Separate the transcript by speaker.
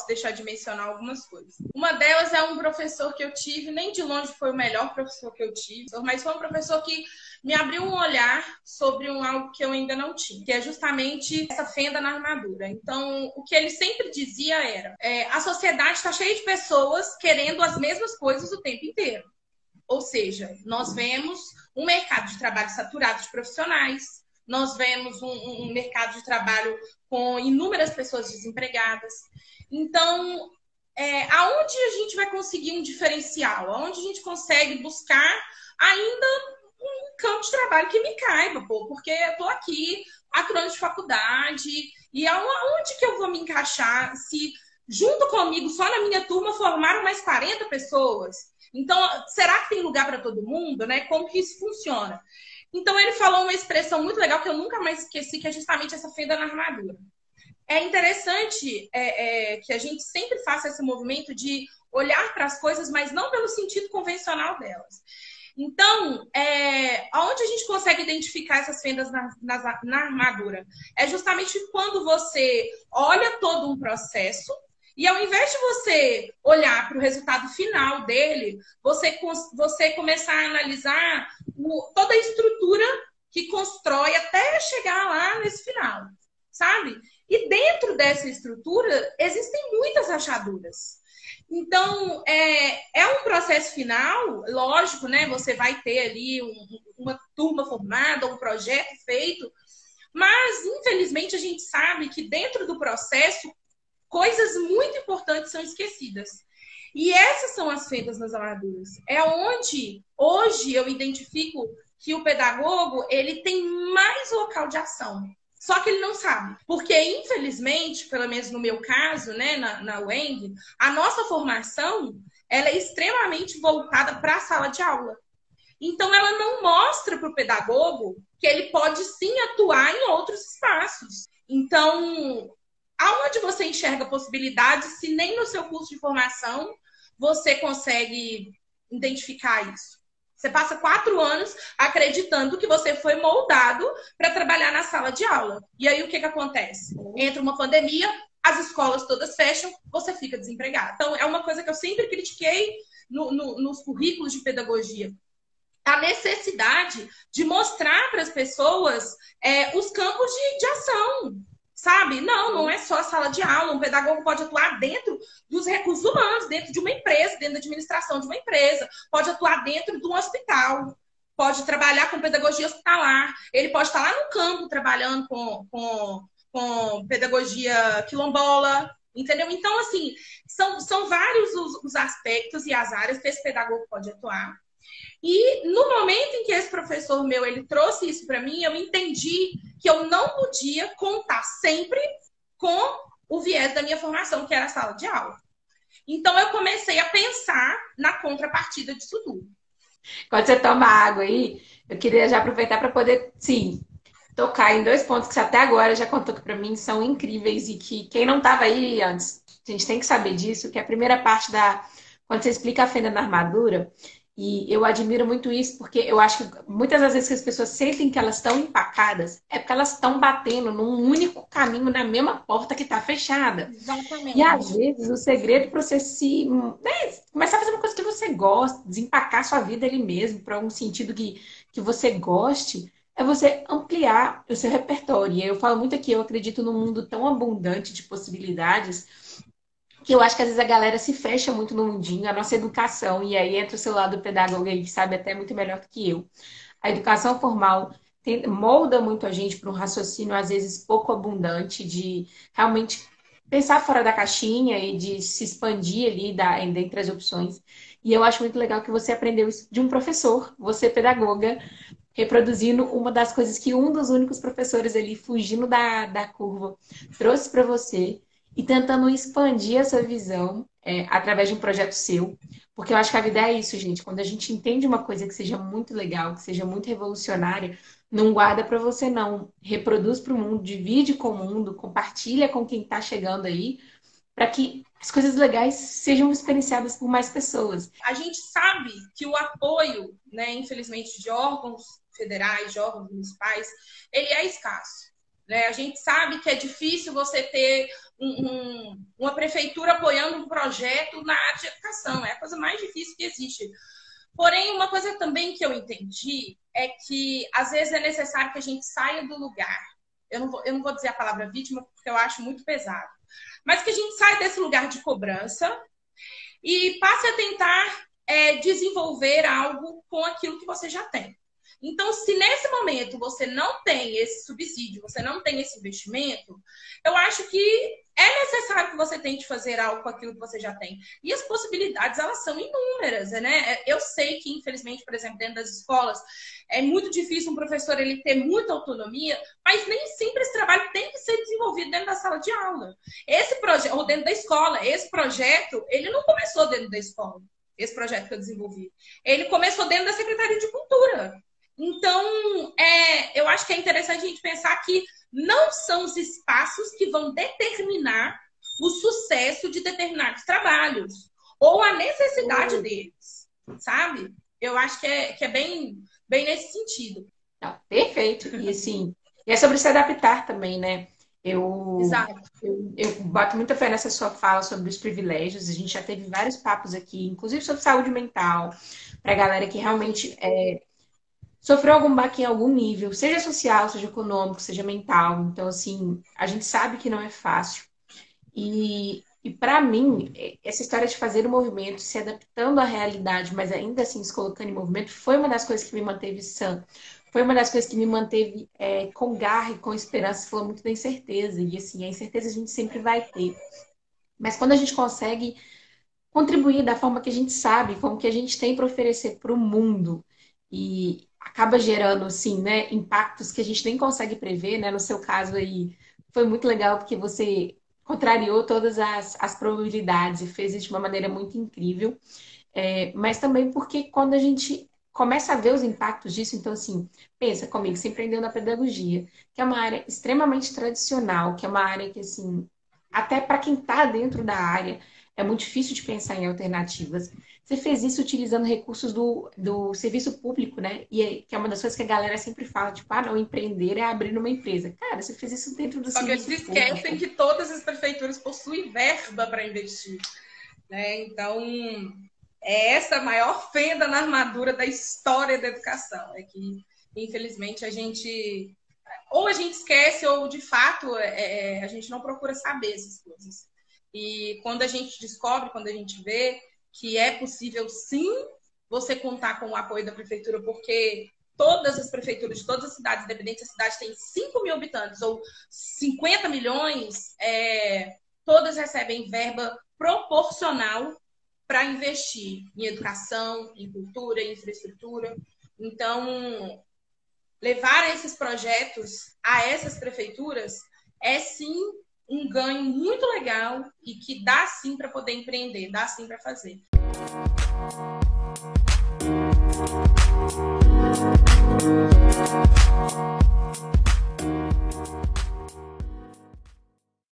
Speaker 1: posso deixar de mencionar algumas coisas. Uma delas é um professor que eu tive, nem de longe foi o melhor professor que eu tive, mas foi um professor que me abriu um olhar sobre um algo que eu ainda não tinha, que é justamente essa fenda na armadura. Então, o que ele sempre dizia era: é, a sociedade está cheia de pessoas querendo as mesmas coisas o tempo inteiro. Ou seja, nós vemos um mercado de trabalho saturado de profissionais, nós vemos um, um mercado de trabalho com inúmeras pessoas desempregadas. Então, é, aonde a gente vai conseguir um diferencial? Aonde a gente consegue buscar ainda um campo de trabalho que me caiba, pô, porque eu tô aqui, quatro anos de faculdade, e aonde que eu vou me encaixar se junto comigo, só na minha turma, formaram mais 40 pessoas? Então, será que tem lugar para todo mundo, né? Como que isso funciona? Então, ele falou uma expressão muito legal que eu nunca mais esqueci, que é justamente essa fenda na armadura. É interessante é, é, que a gente sempre faça esse movimento de olhar para as coisas, mas não pelo sentido convencional delas. Então, é, aonde a gente consegue identificar essas fendas na, na, na armadura? É justamente quando você olha todo um processo e ao invés de você olhar para o resultado final dele, você, você começar a analisar o, toda a estrutura que constrói até chegar lá nesse final, sabe? E dentro dessa estrutura existem muitas rachaduras. Então, é, é um processo final, lógico, né? Você vai ter ali um, uma turma formada, um projeto feito, mas, infelizmente, a gente sabe que dentro do processo, coisas muito importantes são esquecidas. E essas são as fendas nas armaduras. É onde, hoje, eu identifico que o pedagogo ele tem mais local de ação. Só que ele não sabe. Porque, infelizmente, pelo menos no meu caso, né, na, na a nossa formação ela é extremamente voltada para a sala de aula. Então, ela não mostra para o pedagogo que ele pode sim atuar em outros espaços. Então, aonde você enxerga possibilidades se nem no seu curso de formação você consegue identificar isso? Você passa quatro anos acreditando que você foi moldado para trabalhar na sala de aula. E aí o que, que acontece? Entra uma pandemia, as escolas todas fecham, você fica desempregado. Então, é uma coisa que eu sempre critiquei no, no, nos currículos de pedagogia. A necessidade de mostrar para as pessoas é, os campos de, de ação, Sabe? Não, não é só a sala de aula. Um pedagogo pode atuar dentro dos recursos humanos, dentro de uma empresa, dentro da administração de uma empresa, pode atuar dentro de um hospital, pode trabalhar com pedagogia hospitalar, ele pode estar lá no campo trabalhando com, com, com pedagogia quilombola, entendeu? Então, assim, são, são vários os, os aspectos e as áreas que esse pedagogo pode atuar. E no momento em que esse professor meu ele trouxe isso para mim, eu entendi que eu não podia contar sempre com o viés da minha formação, que era a sala de aula. Então eu comecei a pensar na contrapartida disso tudo.
Speaker 2: Quando você toma água aí, eu queria já aproveitar para poder, sim, tocar em dois pontos que você até agora já contou que para mim são incríveis e que quem não estava aí antes, a gente tem que saber disso, que a primeira parte da quando você explica a fenda na armadura, e eu admiro muito isso, porque eu acho que muitas das vezes que as pessoas sentem que elas estão empacadas, é porque elas estão batendo num único caminho na mesma porta que está fechada.
Speaker 1: Exatamente.
Speaker 2: E às vezes o segredo para você se. Né, começar a fazer uma coisa que você gosta, desempacar sua vida ali mesmo, para um sentido que, que você goste, é você ampliar o seu repertório. E eu falo muito aqui, eu acredito num mundo tão abundante de possibilidades que eu acho que às vezes a galera se fecha muito no mundinho, a nossa educação, e aí entra o seu lado pedagogo aí, que sabe até muito melhor do que eu. A educação formal tem, molda muito a gente para um raciocínio, às vezes, pouco abundante, de realmente pensar fora da caixinha e de se expandir ali da, dentre as opções. E eu acho muito legal que você aprendeu isso de um professor, você pedagoga, reproduzindo uma das coisas que um dos únicos professores ali, fugindo da, da curva, trouxe para você e tentando expandir essa visão é, através de um projeto seu. Porque eu acho que a vida é isso, gente. Quando a gente entende uma coisa que seja muito legal, que seja muito revolucionária, não guarda para você, não. Reproduz para o mundo, divide com o mundo, compartilha com quem está chegando aí, para que as coisas legais sejam experienciadas por mais pessoas.
Speaker 1: A gente sabe que o apoio, né, infelizmente, de órgãos federais, de órgãos municipais, ele é escasso. Né? A gente sabe que é difícil você ter um, um, uma prefeitura apoiando um projeto na área de educação. É a coisa mais difícil que existe. Porém, uma coisa também que eu entendi é que às vezes é necessário que a gente saia do lugar. Eu não vou, eu não vou dizer a palavra vítima porque eu acho muito pesado. Mas que a gente saia desse lugar de cobrança e passe a tentar é, desenvolver algo com aquilo que você já tem. Então, se nesse momento você não tem esse subsídio, você não tem esse investimento, eu acho que é necessário que você tente fazer algo com aquilo que você já tem. E as possibilidades, elas são inúmeras, né? Eu sei que, infelizmente, por exemplo, dentro das escolas, é muito difícil um professor ele ter muita autonomia, mas nem sempre esse trabalho tem que ser desenvolvido dentro da sala de aula. Esse projeto, ou dentro da escola, esse projeto, ele não começou dentro da escola, esse projeto que eu desenvolvi. Ele começou dentro da Secretaria de Cultura. Então, é, eu acho que é interessante a gente pensar que não são os espaços que vão determinar o sucesso de determinados trabalhos ou a necessidade uhum. deles, sabe? Eu acho que é, que é bem, bem nesse sentido.
Speaker 2: Não, perfeito. E assim, é sobre se adaptar também, né? Eu, eu, eu bato muita fé nessa sua fala sobre os privilégios. A gente já teve vários papos aqui, inclusive sobre saúde mental, para a galera que realmente é, sofreu algum baque em algum nível, seja social, seja econômico, seja mental. Então, assim, a gente sabe que não é fácil. E, e para mim, essa história de fazer o movimento, se adaptando à realidade, mas ainda assim se colocando em movimento, foi uma das coisas que me manteve sã. Foi uma das coisas que me manteve é, com garra e com esperança. Falou muito da incerteza. E, assim, a incerteza a gente sempre vai ter. Mas quando a gente consegue contribuir da forma que a gente sabe, como que a gente tem para oferecer para o mundo, e, acaba gerando, assim, né, impactos que a gente nem consegue prever, né? No seu caso aí, foi muito legal porque você contrariou todas as, as probabilidades e fez isso de uma maneira muito incrível. É, mas também porque quando a gente começa a ver os impactos disso, então assim, pensa comigo, você empreendeu na pedagogia, que é uma área extremamente tradicional, que é uma área que assim, até para quem está dentro da área, é muito difícil de pensar em alternativas. Você fez isso utilizando recursos do, do serviço público, né? E é, que é uma das coisas que a galera sempre fala, tipo, ah, não, empreender é abrir uma empresa. Cara, você fez isso dentro do
Speaker 1: Só
Speaker 2: serviço
Speaker 1: público. Só que eles esquecem que todas as prefeituras possuem verba para investir. Né? Então, é essa a maior fenda na armadura da história da educação. É que, infelizmente, a gente... Ou a gente esquece, ou, de fato, é, é a gente não procura saber essas coisas. E quando a gente descobre, quando a gente vê que é possível sim você contar com o apoio da prefeitura, porque todas as prefeituras de todas as cidades, independente se a cidade tem 5 mil habitantes ou 50 milhões, é, todas recebem verba proporcional para investir em educação, em cultura, em infraestrutura. Então, levar esses projetos a essas prefeituras é sim um ganho muito legal e que dá sim para poder empreender, dá sim para fazer.